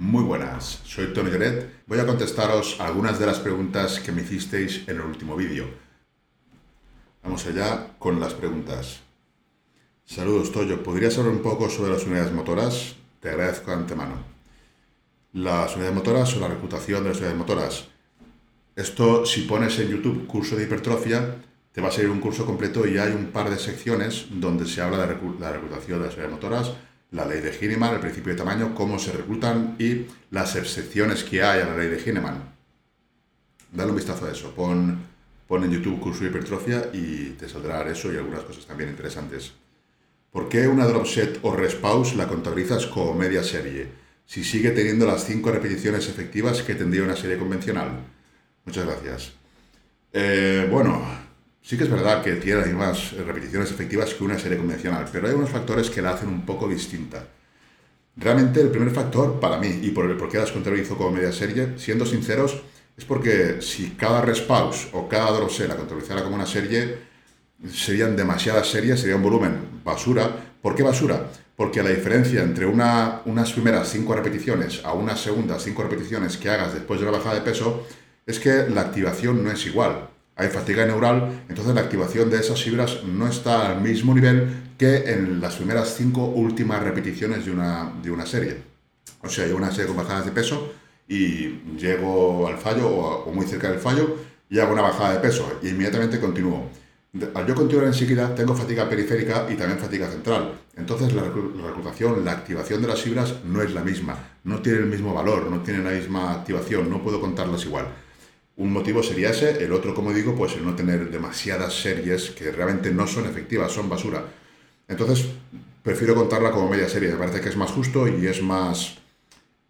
Muy buenas, soy Tony Gret. Voy a contestaros algunas de las preguntas que me hicisteis en el último vídeo. Vamos allá con las preguntas. Saludos, Toyo. ¿Podrías hablar un poco sobre las unidades motoras? Te agradezco de antemano. Las unidades motoras o la reputación de las unidades motoras. Esto, si pones en YouTube curso de hipertrofia, te va a salir un curso completo y hay un par de secciones donde se habla de la reputación de las unidades motoras, la ley de Hineman, el principio de tamaño, cómo se reclutan y las excepciones que hay a la ley de Hineman. Dale un vistazo a eso. Pon, pon en YouTube curso de hipertrofia y te saldrá eso y algunas cosas también interesantes. ¿Por qué una drop set o respawn la contabilizas como media serie? Si sigue teniendo las 5 repeticiones efectivas que tendría una serie convencional. Muchas gracias. Eh, bueno, sí que es verdad que tiene las mismas repeticiones efectivas que una serie convencional, pero hay unos factores que la hacen un poco distinta. Realmente el primer factor para mí y por el por qué las contabilizo como media serie, siendo sinceros, es porque si cada respawn o cada drop set la contabilizara como una serie, serían demasiadas series, sería un volumen basura. ¿Por qué basura? Porque la diferencia entre una, unas primeras cinco repeticiones a unas segundas cinco repeticiones que hagas después de la bajada de peso es que la activación no es igual. Hay fatiga neural, entonces la activación de esas fibras no está al mismo nivel que en las primeras cinco últimas repeticiones de una, de una serie. O sea, hay una serie con bajadas de peso y llego al fallo o, o muy cerca del fallo y hago una bajada de peso e inmediatamente continúo al yo continuar enseguida, tengo fatiga periférica y también fatiga central. Entonces, la, reclutación, la activación de las fibras no es la misma, no tiene el mismo valor, no tiene la misma activación, no puedo contarlas igual. Un motivo sería ese, el otro, como digo, pues el no tener demasiadas series que realmente no son efectivas, son basura. Entonces, prefiero contarla como media serie, me parece que es más justo y es más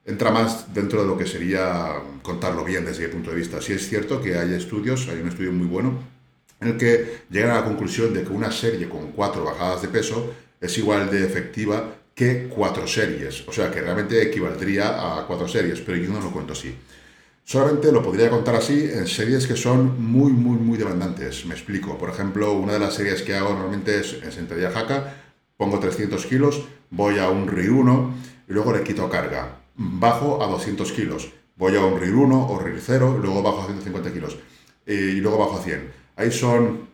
entra más dentro de lo que sería contarlo bien desde mi punto de vista. Si es cierto que hay estudios, hay un estudio muy bueno en el que llegan a la conclusión de que una serie con cuatro bajadas de peso es igual de efectiva que cuatro series, o sea que realmente equivaldría a cuatro series, pero yo no lo cuento así. Solamente lo podría contar así en series que son muy, muy, muy demandantes. Me explico. Por ejemplo, una de las series que hago normalmente es en sentadilla jaca, pongo 300 kilos, voy a un RIR 1 y luego le quito carga. Bajo a 200 kilos, voy a un RIR 1 o RIR 0, luego bajo a 150 kilos y luego bajo a 100 Ahí son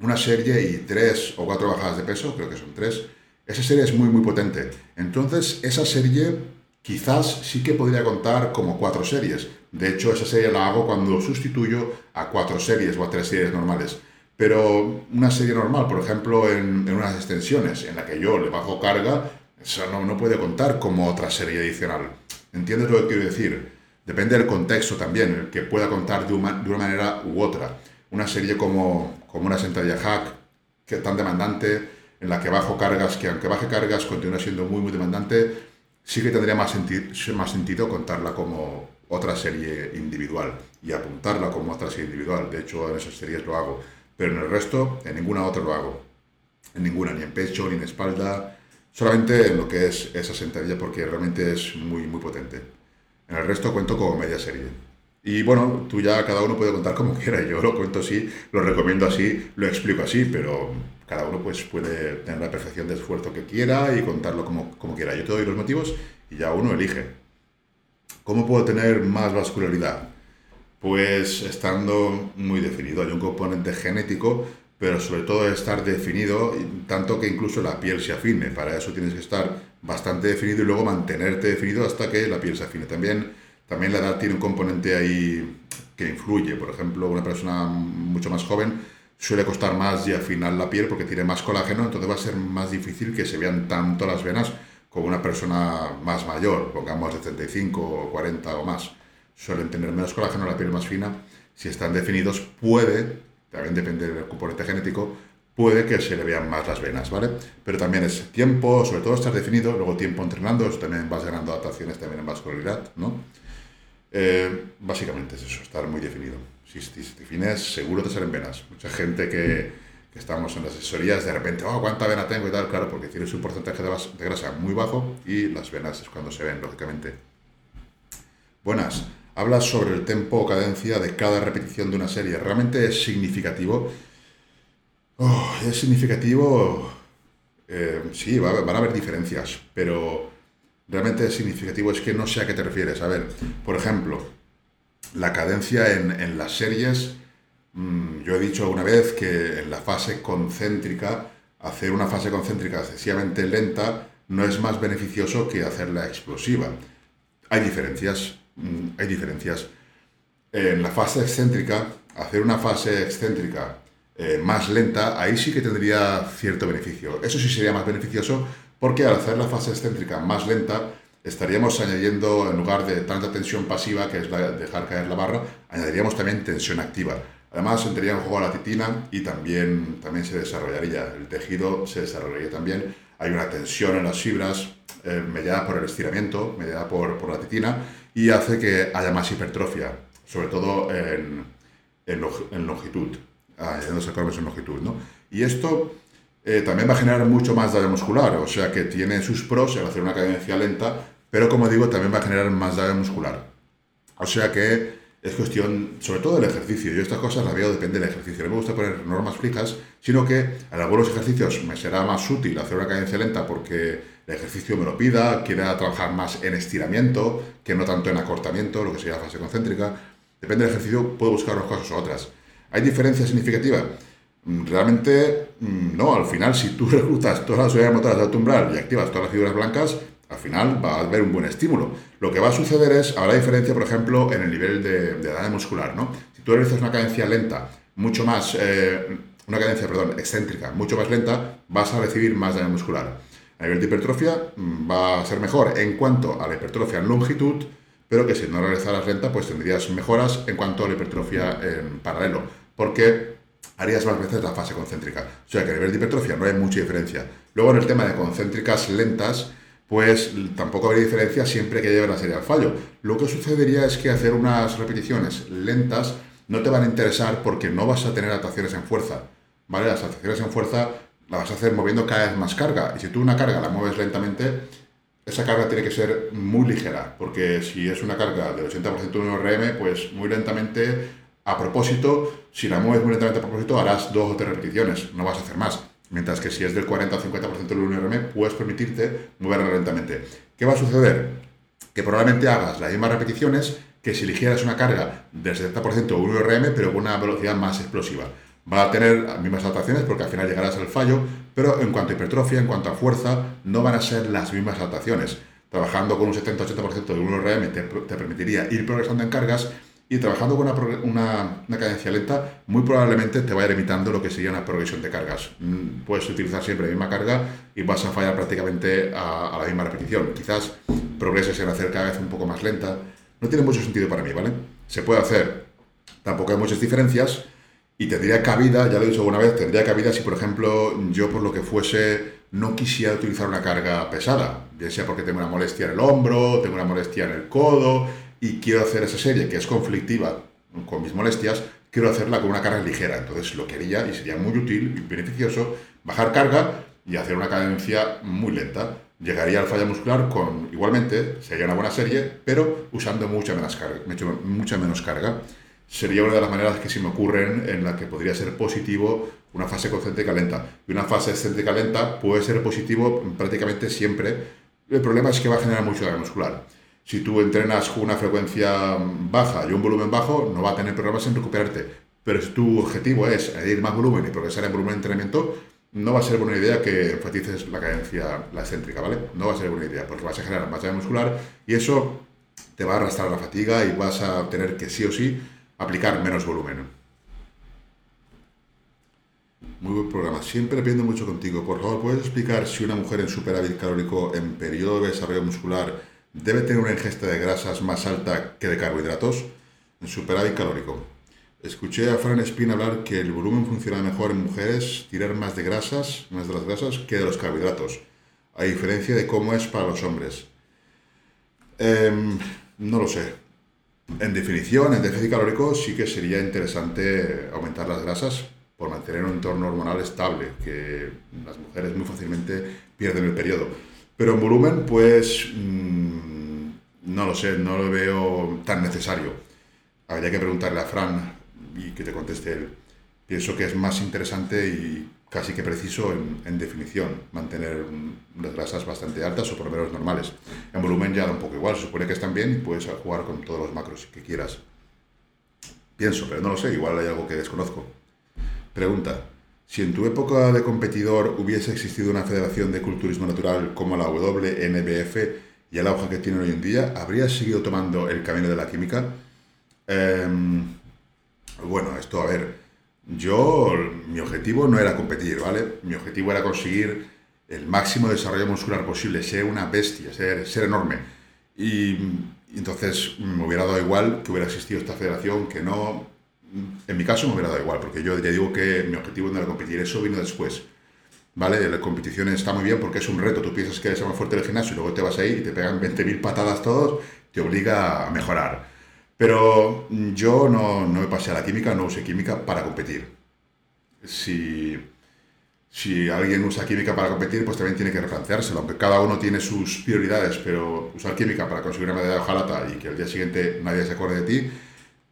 una serie y tres o cuatro bajadas de peso, creo que son tres. Esa serie es muy, muy potente. Entonces, esa serie quizás sí que podría contar como cuatro series. De hecho, esa serie la hago cuando sustituyo a cuatro series o a tres series normales. Pero una serie normal, por ejemplo, en, unas extensiones en la que yo le bajo carga, eso no, no puede contar como otra serie adicional. ¿Entiendes lo que quiero decir? Depende del contexto también, que pueda contar de una, de una manera u otra una serie como, como una sentadilla hack, que tan demandante, en la que bajo cargas, que aunque baje cargas continúa siendo muy, muy demandante, sí que tendría más, más sentido contarla como otra serie individual y apuntarla como otra serie individual. De hecho, en esas series lo hago. Pero en el resto, en ninguna otra lo hago. En ninguna, ni en pecho, ni en espalda. Solamente en lo que es esa sentadilla porque realmente es muy, muy potente. En el resto cuento como media serie. Y bueno, tú ya cada uno puede contar como quiera. Yo lo cuento así, lo recomiendo así, lo explico así, pero cada uno pues puede tener la perfección de esfuerzo que quiera y contarlo como, como quiera. Yo te doy los motivos y ya uno elige. ¿Cómo puedo tener más vascularidad? Pues estando muy definido. Hay un componente genético, pero sobre todo estar definido, tanto que incluso la piel se afine. Para eso tienes que estar bastante definido y luego mantenerte definido hasta que la piel se afine. También también la edad tiene un componente ahí que influye. Por ejemplo, una persona mucho más joven suele costar más y afinar la piel porque tiene más colágeno, entonces va a ser más difícil que se vean tanto las venas como una persona más mayor, pongamos de 35 o 40 o más. Suelen tener menos colágeno, la piel más fina. Si están definidos, puede, también depende del componente genético, puede que se le vean más las venas, ¿vale? Pero también es tiempo, sobre todo estar definido, luego tiempo entrenando, también vas ganando adaptaciones también en vascularidad, ¿no? Eh, básicamente es eso, estar muy definido. Si, te defines, seguro te salen venas. Mucha gente que, estamos en las asesorías, de repente, oh, ¿cuánta vena tengo y tal? Claro, porque tienes un porcentaje de, grasa muy bajo y las venas es cuando se ven, lógicamente. Buenas. Hablas sobre el tempo o cadencia de cada repetición de una serie. ¿Realmente es significativo? Oh, es significativo. Eh, sí, van a haber diferencias, pero realmente significativo es que no sé a qué te refieres. A ver, por ejemplo, la cadencia en, las series, yo he dicho una vez que en la fase concéntrica, hacer una fase concéntrica excesivamente lenta no es más beneficioso que hacerla explosiva. Hay diferencias, mm, hay diferencias. En la fase excéntrica, hacer una fase excéntrica eh, más lenta, ahí sí que tendría cierto beneficio. Eso sí sería más beneficioso porque al hacer la fase excéntrica más lenta, estaríamos añadiendo, en lugar de tanta tensión pasiva, que es la, dejar caer la barra, añadiríamos también tensión activa. Además, entraría en juego la titina y también, también se desarrollaría, el tejido se desarrollaría también. Hay una tensión en las fibras eh, mediada por el estiramiento, mediada por, por, la titina, y hace que haya más hipertrofia, sobre todo en, en, longitud, ah, en longitud. ¿no? Y esto eh, también va a generar mucho más daño muscular, o sea que tiene sus pros al hacer una cadencia lenta, pero como digo, también va a generar más daño muscular. O sea que es cuestión, sobre todo del ejercicio. Yo estas cosas las veo depende del ejercicio. No me gusta poner normas fijas, sino que en algunos ejercicios me será más útil hacer una cadencia lenta porque el ejercicio me lo pida, quiera trabajar más en estiramiento que no tanto en acortamiento, lo que sería la fase concéntrica. Depende del ejercicio, puedo buscar unas cosas u otras. ¿Hay diferencia significativa? Mm, realmente, mm, no. Al final, si tú reclutas todas las unidades motoras de alto umbral y activas todas las figuras blancas, al final va a haber un buen estímulo. Lo que va a suceder es, habrá diferencia, por ejemplo, en el nivel de, de daño muscular, ¿no? Si tú realizas una cadencia lenta, mucho más, eh, una cadencia, perdón, excéntrica, mucho más lenta, vas a recibir más daño muscular. A nivel de hipertrofia mm, va a ser mejor en cuanto a la hipertrofia en longitud, pero que si no realizaras lenta, pues tendrías mejoras en cuanto a la hipertrofia en paralelo, porque harías más veces la fase concéntrica. O sea que a nivel de hipertrofia no hay mucha diferencia. Luego en el tema de concéntricas lentas, pues tampoco habría diferencia siempre que lleve la serie al fallo. Lo que sucedería es que hacer unas repeticiones lentas no te van a interesar porque no vas a tener actuaciones en fuerza. ¿Vale? Las actuaciones en fuerza las vas a hacer moviendo cada vez más carga. Y si tú una carga la mueves lentamente, esa carga tiene que ser muy ligera, porque si es una carga del 80% de un RM, pues muy lentamente, a propósito, si la mueves muy lentamente a propósito, harás dos o tres repeticiones, no vas a hacer más. Mientras que si es del 40 o 50% del 1RM, puedes permitirte moverla lentamente. ¿Qué va a suceder? Que probablemente hagas las mismas repeticiones que si eligieras una carga del 70% o 1RM, pero con una velocidad más explosiva. Va a tener las mismas adaptaciones porque al final llegarás al fallo, pero en cuanto a hipertrofia, en cuanto a fuerza, no van a ser las mismas adaptaciones. Trabajando con un 70-80% de 1RM te, te permitiría ir progresando en cargas y trabajando con una, una, cadencia lenta, muy probablemente te vaya limitando lo que sería una progresión de cargas. Mm, puedes utilizar siempre la misma carga y vas a fallar prácticamente a, a, la misma repetición. Quizás progreses en hacer cada vez un poco más lenta. No tiene mucho sentido para mí, ¿vale? Se puede hacer, tampoco hay muchas diferencias y tendría cabida, ya lo he dicho alguna vez, tendría cabida si, por ejemplo, yo por lo que fuese no quisiera utilizar una carga pesada, bien sea porque tengo una molestia en el hombro, tengo una molestia en el codo y quiero hacer esa serie que es conflictiva con mis molestias, quiero hacerla con una carga ligera. Entonces lo quería y sería muy útil y beneficioso bajar carga y hacer una cadencia muy lenta. Llegaría al falla muscular con, igualmente, sería una buena serie, pero usando mucha menos carga. Mucha menos carga. Sería una de las maneras que se me ocurren en la que podría ser positivo una fase concéntrica lenta. Y una fase excéntrica lenta puede ser positivo prácticamente siempre. El problema es que va a generar mucho daño muscular. Si tú entrenas con una frecuencia baja y un volumen bajo, no va a tener problemas en recuperarte. Pero si tu objetivo es añadir más volumen y progresar en volumen de entrenamiento, no va a ser buena idea que enfatices la cadencia, la excéntrica, ¿vale? No va a ser buena idea, porque vas a generar daño muscular y eso te va a arrastrar la fatiga y vas a tener que sí o sí aplicar menos volumen. Muy buen programa. Siempre aprendo mucho contigo. Por favor, ¿puedes explicar si una mujer en superávit calórico en periodo de desarrollo muscular debe tener una ingesta de grasas más alta que de carbohidratos en superávit calórico. Escuché a Fran Spin hablar que el volumen funciona mejor en mujeres tirar más de grasas, más de las grasas, que de los carbohidratos, a diferencia de cómo es para los hombres. Em, no lo sé. En definición, en déficit calórico sí que sería interesante aumentar las grasas por mantener un entorno hormonal estable, que las mujeres muy fácilmente pierden el periodo. Pero en volumen, pues mm, no lo sé, no lo veo tan necesario. Habría que preguntarle a Fran y que te conteste él. Pienso que es más interesante y casi que preciso en, definición, mantener las grasas bastante altas o por lo menos normales. En volumen ya da un poco igual, se supone que están bien y puedes jugar con todos los macros que quieras. Pienso, pero no lo sé, igual hay algo que desconozco. Pregunta, si en tu época de competidor hubiese existido una federación de culturismo natural como la WNBF y el auge que tienen hoy en día, ¿habrías seguido tomando el camino de la química? Em, bueno, esto, a ver, yo, mi objetivo no era competir, ¿vale? Mi objetivo era conseguir el máximo desarrollo muscular posible, ser una bestia, ser, ser enorme. Y, entonces me hubiera dado igual que hubiera existido esta federación, que no... En mi caso me hubiera dado igual, porque yo ya digo que mi objetivo no era competir, eso vino después. ¿Vale? La competición está muy bien porque es un reto. Tú piensas que eres más fuerte del gimnasio y luego te vas ahí y te pegan 20.000 patadas todos, te obliga a mejorar. Pero yo no, no me pasé a la química, no usé química para competir. Si, si alguien usa química para competir, pues también tiene que replanteárselo, aunque cada uno tiene sus prioridades, pero usar química para conseguir una medalla de hojalata y que al día siguiente nadie se acuerde de ti,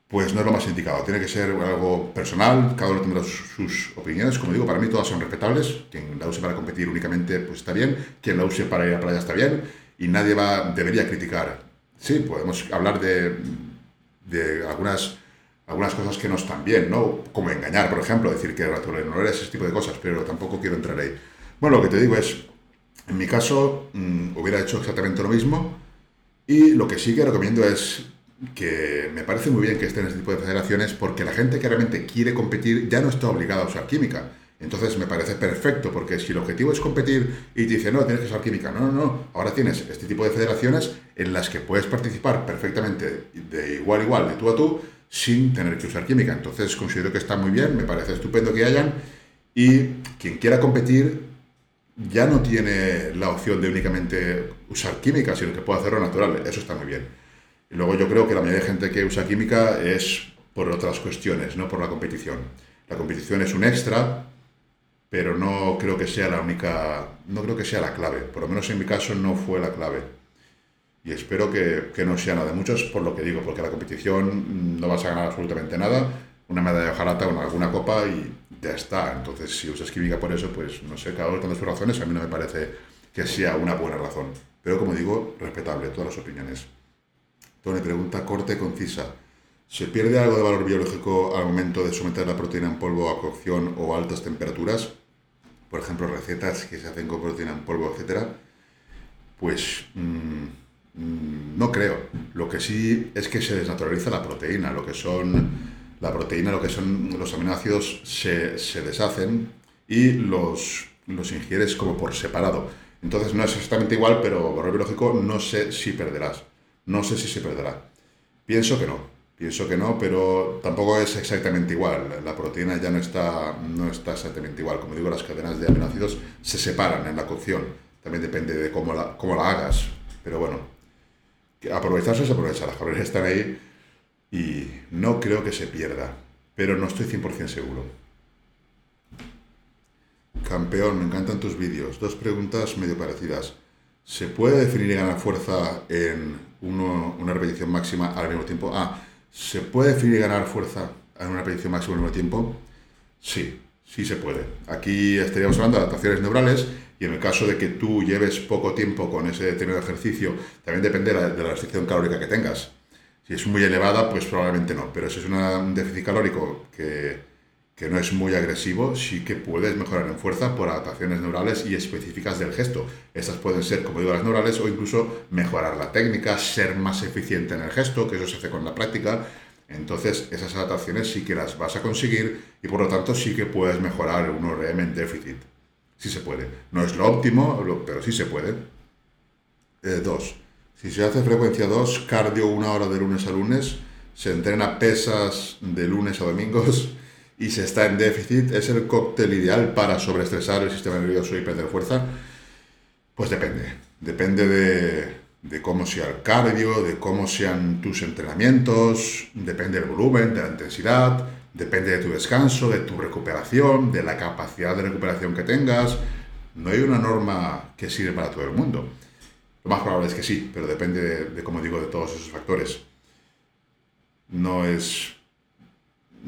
pues no es lo más indicado. Tiene que ser algo personal, cada uno tendrá sus, opiniones. Como digo, para mí todas son respetables. Quien la use para competir únicamente, pues está bien. Quien la use para ir a la playa está bien. Y nadie va, debería criticar. Sí, podemos hablar de de algunas, algunas cosas que no están bien, ¿no? Como engañar, por ejemplo, decir que era no era ese tipo de cosas, pero tampoco quiero entrar ahí. Bueno, lo que te digo es, en mi caso, mm, hubiera hecho exactamente lo mismo y lo que sí que recomiendo es que me parece muy bien que estén este tipo de federaciones porque la gente que realmente quiere competir ya no está obligada a usar química. Entonces me parece perfecto, porque si el objetivo es competir y te dice, no, tienes que usar química, no, no, no, ahora tienes este tipo de federaciones en las que puedes participar perfectamente de igual a igual, de tú a tú, sin tener que usar química. Entonces considero que está muy bien, me parece estupendo que hayan, y quien quiera competir ya no tiene la opción de únicamente usar química, sino que puede hacerlo natural, eso está muy bien. Y luego yo creo que la mayoría de gente que usa química es por otras cuestiones, no por la competición. La competición es un extra, pero no creo que sea la única, no creo que sea la clave, por lo menos en mi caso no fue la clave. Y espero que, que no sea nada de muchos por lo que digo, porque la competición no vas a ganar absolutamente nada, una medalla de hojalata o alguna copa y ya está. Entonces, si usas química por eso, pues no sé, cada uno con sus razones, a mí no me parece que sea una buena razón. Pero como digo, respetable, todas las opiniones. Tony pregunta corte concisa. ¿Se pierde algo de valor biológico al momento de someter la proteína en polvo a cocción o a altas temperaturas? Por ejemplo, recetas que se hacen con proteína en polvo, etc. Pues mm, mm, no creo. Lo que sí es que se desnaturaliza la proteína. Lo que son la proteína, lo que son los aminoácidos se, se deshacen y los, los ingieres como por separado. Entonces no es exactamente igual, pero valor biológico no sé si perderás. No sé si se perderá. Pienso que no. Pienso que no, pero tampoco es exactamente igual. La proteína ya no está, no está exactamente igual. Como digo, las cadenas de aminoácidos se separan en la cocción. También depende de cómo la, cómo la hagas. Pero bueno, aprovecharse se aprovecha. Las calorías están ahí y no creo que se pierda. Pero no estoy 100% seguro. Campeón, me encantan tus vídeos. Dos preguntas medio parecidas. ¿Se puede definir y ganar fuerza en una repetición máxima al mismo tiempo? Ah, ¿Se puede definir ganar fuerza en una repetición máxima al mismo tiempo? Sí, sí se puede. Aquí estaríamos hablando de adaptaciones neurales y en el caso de que tú lleves poco tiempo con ese determinado ejercicio, también depende de la, restricción calórica que tengas. Si es muy elevada, pues probablemente no. Pero si es un déficit calórico que, que no es muy agresivo, sí que puedes mejorar en fuerza por adaptaciones neurales y específicas del gesto. Estas pueden ser, como digo, las neurales o incluso mejorar la técnica, ser más eficiente en el gesto, que eso se hace con la práctica. Entonces, esas adaptaciones sí que las vas a conseguir y por lo tanto sí que puedes mejorar un RM en déficit. Sí se puede. No es lo óptimo, pero sí se puede. Eh, dos. Si se hace frecuencia 2, cardio una hora de lunes a lunes, se entrena pesas de lunes a domingos y se está en déficit, ¿es el cóctel ideal para sobreestresar el sistema nervioso y perder fuerza? Pues depende. Depende de, cómo sea el cardio, de cómo sean tus entrenamientos, depende del volumen, de la intensidad, depende de tu descanso, de tu recuperación, de la capacidad de recuperación que tengas. No hay una norma que sirva para todo el mundo. Lo más probable es que sí, pero depende de como digo, de todos esos factores. No es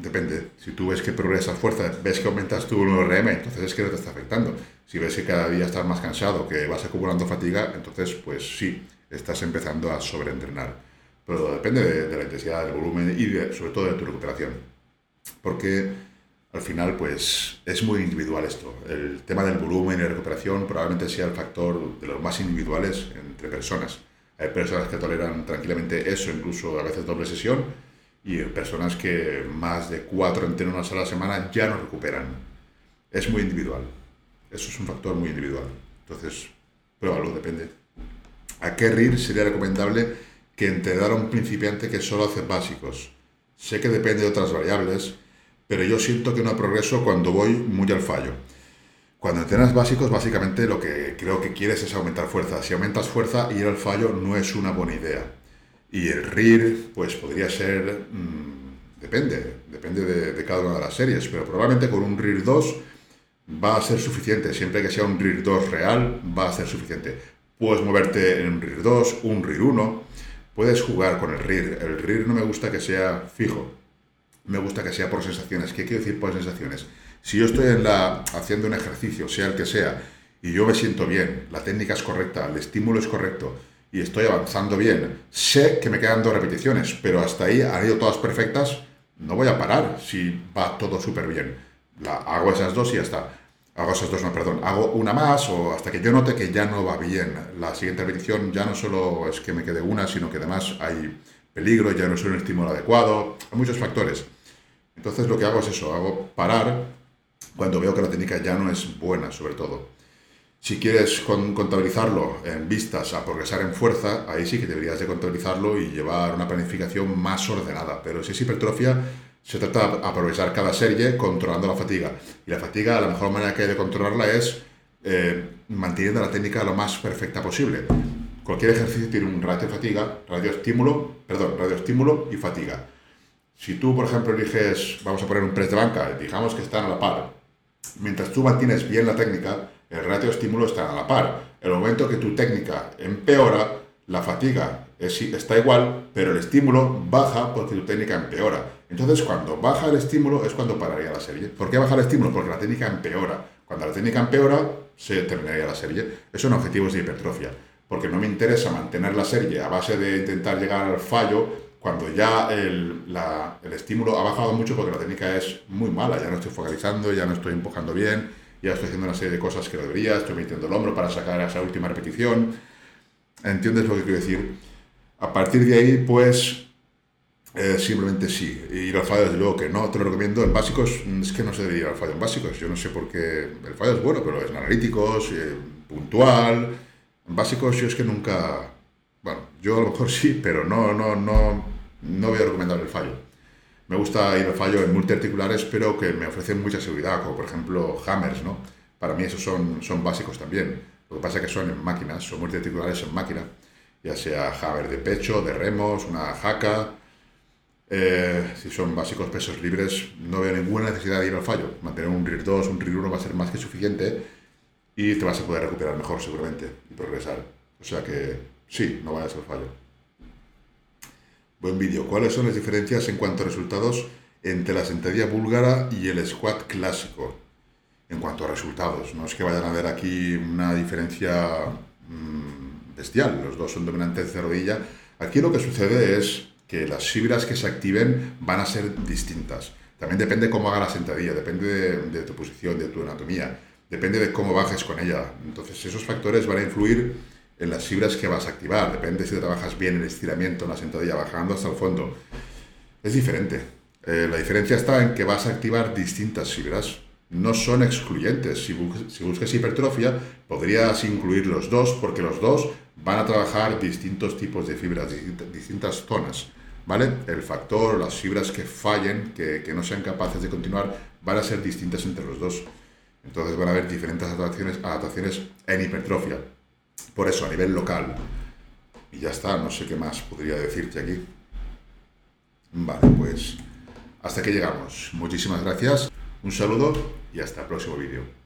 depende. Si tú ves que progresas fuerza, ves que aumentas tu 1RM, entonces es que no te está afectando. Si ves que cada día estás más cansado, que vas acumulando fatiga, entonces pues sí, estás empezando a sobreentrenar. Pero depende de, la intensidad, del volumen y sobre todo de tu recuperación. Porque al final pues es muy individual esto. El tema del volumen y la recuperación probablemente sea el factor de los más individuales entre personas. Hay personas que toleran tranquilamente eso, incluso a veces doble sesión, y personas que más de cuatro entrenos a la semana ya no recuperan. Es muy individual. Eso es un factor muy individual. Entonces, pruébalo, depende. ¿A qué RIR sería recomendable que entrenara un principiante que solo hace básicos? Sé que depende de otras variables, pero yo siento que no progreso cuando voy muy al fallo. Cuando entrenas básicos, básicamente lo que creo que quieres es aumentar fuerza. Si aumentas fuerza, ir al fallo no es una buena idea. Y el RIR, pues podría ser, mm, depende, depende de, cada una de las series, pero probablemente con un RIR 2 va a ser suficiente. Siempre que sea un RIR 2 real, va a ser suficiente. Puedes moverte en un RIR 2, un RIR 1, puedes jugar con el RIR. El RIR no me gusta que sea fijo, me gusta que sea por sensaciones. ¿Qué quiero decir por sensaciones? Si yo estoy en la, haciendo un ejercicio, sea el que sea, y yo me siento bien, la técnica es correcta, el estímulo es correcto, y estoy avanzando bien. Sé que me quedan dos repeticiones, pero hasta ahí han ido todas perfectas. No voy a parar si va todo súper bien. La, hago esas dos y ya está. Hago esas dos, no, perdón. Hago una más o hasta que yo note que ya no va bien. La siguiente repetición ya no solo es que me quede una, sino que además hay peligro, ya no es un estímulo adecuado. Hay muchos factores. Entonces lo que hago es eso, hago parar cuando veo que la técnica ya no es buena, sobre todo. Si quieres contabilizarlo en vistas a progresar en fuerza, ahí sí que deberías de contabilizarlo y llevar una planificación más ordenada. Pero si es hipertrofia, se trata de aprovechar cada serie controlando la fatiga. Y la fatiga, la mejor manera que hay de controlarla es eh, manteniendo la técnica lo más perfecta posible. Cualquier ejercicio tiene un ratio fatiga, radio estímulo, perdón, radio estímulo y fatiga. Si tú, por ejemplo, eliges, vamos a poner un press de banca, digamos que están a la par, mientras tú mantienes bien la técnica, el ratio estímulo está a la par. El momento que tu técnica empeora, la fatiga está igual, pero el estímulo baja porque tu técnica empeora. Entonces, cuando baja el estímulo es cuando pararía la serie. ¿Por qué baja el estímulo? Porque la técnica empeora. Cuando la técnica empeora, se terminaría la serie. Eso son objetivos de hipertrofia. Porque no me interesa mantener la serie a base de intentar llegar al fallo cuando ya el, el estímulo ha bajado mucho porque la técnica es muy mala. Ya no estoy focalizando, ya no estoy empujando bien ya estoy haciendo una serie de cosas que no debería, estoy metiendo el hombro para sacar esa última repetición. ¿Entiendes lo que quiero decir? A partir de ahí, pues, eh, simplemente sí. Ir al fallo, desde luego que no, te lo recomiendo. En básicos, mm, es que no se debería ir al fallo en básicos. Yo no sé por qué. El fallo es bueno, pero es en analíticos, eh, puntual. En básicos, yo es que nunca. Bueno, yo a lo mejor sí, pero no, no, no, no voy a recomendar el fallo. Me gusta ir al fallo en multiarticulares, pero que me ofrecen mucha seguridad, como por ejemplo hammers, ¿no? Para mí esos son, son básicos también. Lo que pasa es que son en máquinas, son multiarticulares en máquina, ya sea hammer de pecho, de remos, una jaca. Eh, si son básicos pesos libres, no veo ninguna necesidad de ir al fallo. Mantener un RIR 2, un RIR 1 va a ser más que suficiente y te vas a poder recuperar mejor seguramente y progresar. O sea que sí, no vayas al fallo. Buen vídeo. ¿Cuáles son las diferencias en cuanto a resultados entre la sentadilla búlgara y el squat clásico? En cuanto a resultados, no es que vayan a ver aquí una diferencia mm, bestial, los dos son dominantes de rodilla. Aquí lo que sucede es que las fibras que se activen van a ser distintas. También depende cómo haga la sentadilla, depende de, de tu posición, de tu anatomía, depende de cómo bajes con ella. Entonces esos factores van a influir en las fibras que vas a activar. Depende si trabajas bien el estiramiento en la sentadilla, bajando hasta el fondo. Es diferente. Eh, la diferencia está en que vas a activar distintas fibras. No son excluyentes. Si, si buscas hipertrofia, podrías incluir los dos, porque los dos van a trabajar distintos tipos de fibras, distintas zonas. ¿Vale? El factor, las fibras que fallen, que, que no sean capaces de continuar, van a ser distintas entre los dos. Entonces van a haber diferentes adaptaciones, adaptaciones en hipertrofia. Por eso, a nivel local. Y ya está, no sé qué más podría decirte aquí. Vale, pues hasta que llegamos. Muchísimas gracias, un saludo y hasta el próximo vídeo.